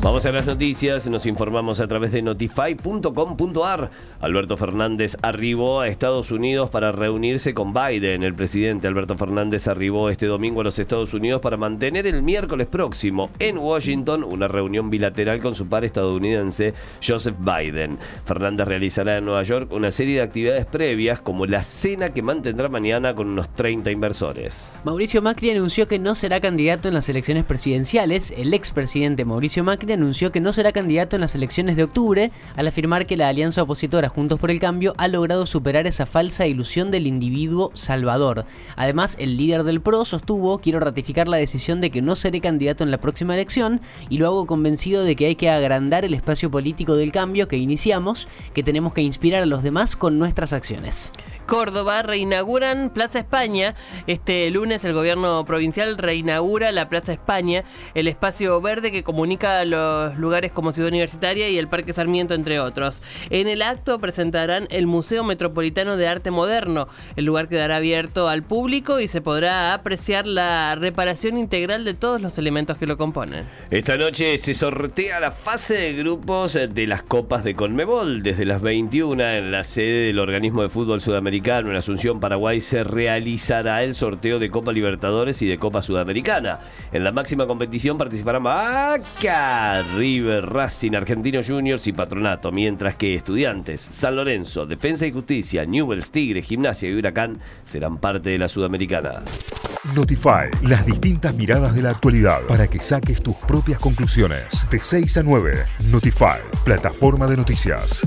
Vamos a las noticias, nos informamos a través de notify.com.ar. Alberto Fernández arribó a Estados Unidos para reunirse con Biden. El presidente Alberto Fernández arribó este domingo a los Estados Unidos para mantener el miércoles próximo en Washington una reunión bilateral con su par estadounidense Joseph Biden. Fernández realizará en Nueva York una serie de actividades previas como la cena que mantendrá mañana con unos 30 inversores. Mauricio Macri anunció que no será candidato en las elecciones presidenciales. El expresidente Mauricio Macri anunció que no será candidato en las elecciones de octubre al afirmar que la alianza opositora Juntos por el Cambio ha logrado superar esa falsa ilusión del individuo salvador. Además, el líder del PRO sostuvo, quiero ratificar la decisión de que no seré candidato en la próxima elección y lo hago convencido de que hay que agrandar el espacio político del cambio que iniciamos, que tenemos que inspirar a los demás con nuestras acciones. Córdoba reinauguran Plaza España. Este lunes el gobierno provincial reinaugura la Plaza España, el espacio verde que comunica los lugares como Ciudad Universitaria y el Parque Sarmiento, entre otros. En el acto presentarán el Museo Metropolitano de Arte Moderno. El lugar quedará abierto al público y se podrá apreciar la reparación integral de todos los elementos que lo componen. Esta noche se sortea la fase de grupos de las Copas de Conmebol desde las 21 en la sede del organismo de fútbol en Asunción, Paraguay, se realizará el sorteo de Copa Libertadores y de Copa Sudamericana. En la máxima competición participarán Vaca, River, Racing, Argentinos Juniors y Patronato, mientras que Estudiantes, San Lorenzo, Defensa y Justicia, Newells, Tigre, Gimnasia y Huracán serán parte de la Sudamericana. Notify, las distintas miradas de la actualidad para que saques tus propias conclusiones. De 6 a 9, Notify, plataforma de noticias.